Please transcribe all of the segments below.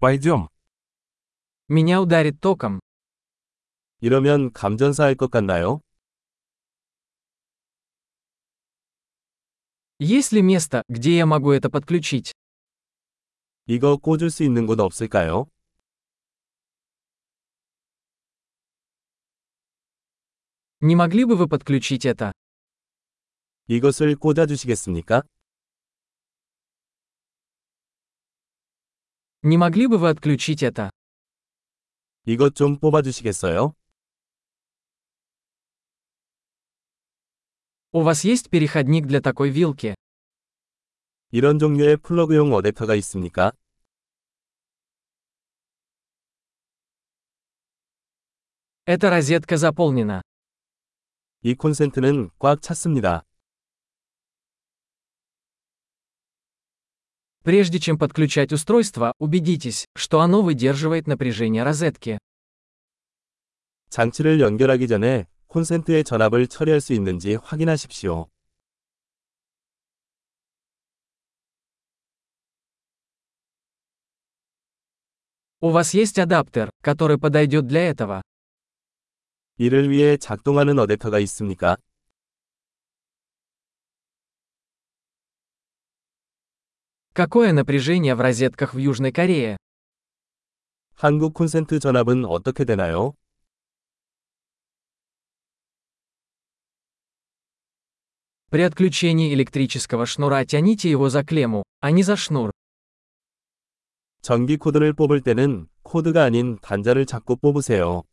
Пойдем. Меня ударит током. 이러면 감전사할 것 같나요? Есть ли место, где я могу это подключить? 이거 꽂을 수 있는 곳 없을까요? Не могли бы вы подключить это? 이것을 꽂아주시겠습니까? Не могли бы вы отключить это? 이것 좀 뽑아주시겠어요? У вас есть переходник для такой вилки? 이런 종류의 플러그용 어댑터가 있습니까? Эта розетка заполнена. 이 콘센트는 꽉 찼습니다. Прежде чем подключать устройство, убедитесь, что оно выдерживает напряжение розетки. 장치를 연결하기 전에 콘센트의 전압을 처리할 수 있는지 확인하십시오. У вас есть адаптер, который подойдет для этого? 이를 위해 작동하는 어댑터가 있습니까? Какое напряжение в розетках в Южной Корее? 한국 콘센트 전압은 어떻게 되나요? При отключении электрического шнура тяните его за клемму, а не за шнур. 전기 코드를 뽑을 때는 코드가 아닌 단자를 잡고 뽑으세요.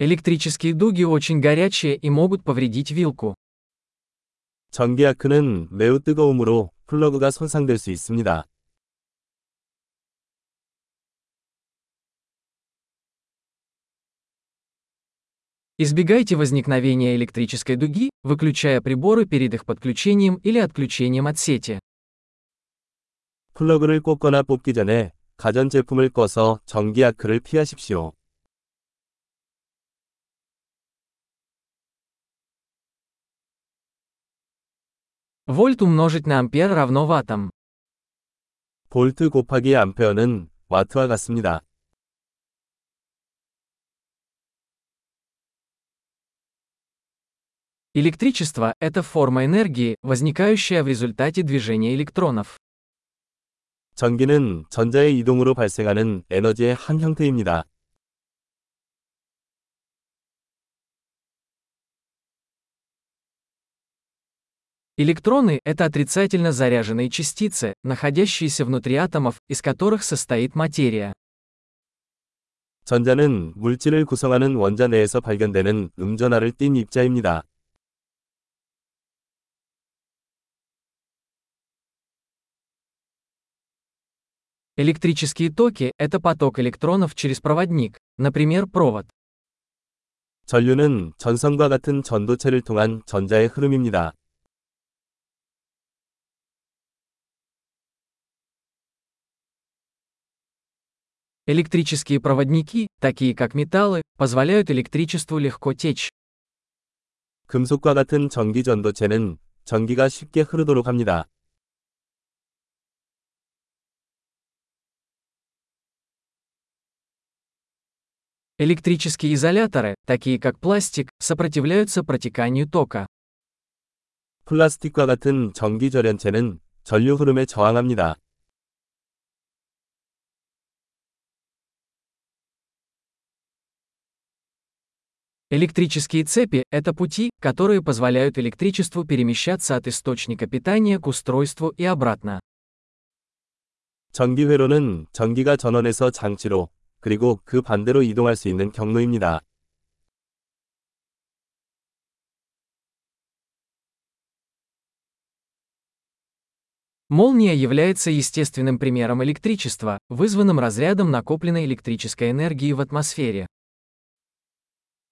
Электрические дуги очень горячие и могут повредить вилку. 전기 아크는 매우 뜨거움으로 플러그가 손상될 수 있습니다. Избегайте возникновения электрической дуги, выключая приборы перед их подключением или отключением от сети. 플러그를 꽂거나 뽑기 전에 가전제품을 꺼서 전기 아크를 피하십시오. Вольт умножить на ампер равно ваттам. 볼트 곱하기 암페어는 와트와 같습니다. Электричество – это форма энергии, возникающая в результате движения электронов. 전기는 전자의 이동으로 발생하는 에너지의 한 형태입니다. Электроны – это отрицательно заряженные частицы, находящиеся внутри атомов, из которых состоит материя. 전자는 물질을 구성하는 원자 내에서 발견되는 음전하를 띤 입자입니다. Электрические токи – это поток электронов через проводник, например, провод. 전류는 전선과 같은 전도체를 통한 전자의 흐름입니다. Электрические проводники, такие как металлы, позволяют электричеству легко течь. 금속과 같은 전기 전도체는 전기가 쉽게 흐르도록 합니다. Электрические изоляторы, такие как пластик, сопротивляются протеканию тока. 플라스틱과 같은 전기 절연체는 전류 흐름에 저항합니다. Электрические цепи – это пути, которые позволяют электричеству перемещаться от источника питания к устройству и обратно. 전기회로는 전기가 전원에서 장치로 그리고 그 반대로 이동할 수 있는 경로입니다. Молния является естественным примером электричества, вызванным разрядом накопленной электрической энергии в атмосфере.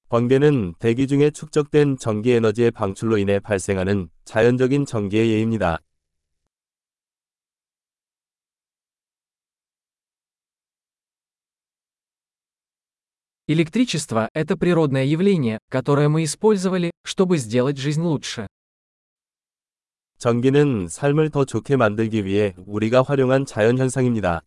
번개는 대기 중에 축적된 전기 에너지의 방출로 인해 발생하는 자연적인 전기의 예입니다. Электричество – это природное явление, которое мы использовали, чтобы сделать жизнь лучше. 전기는 삶을 더 좋게 만들기 위해 우리가 활용한 자연 현상입니다.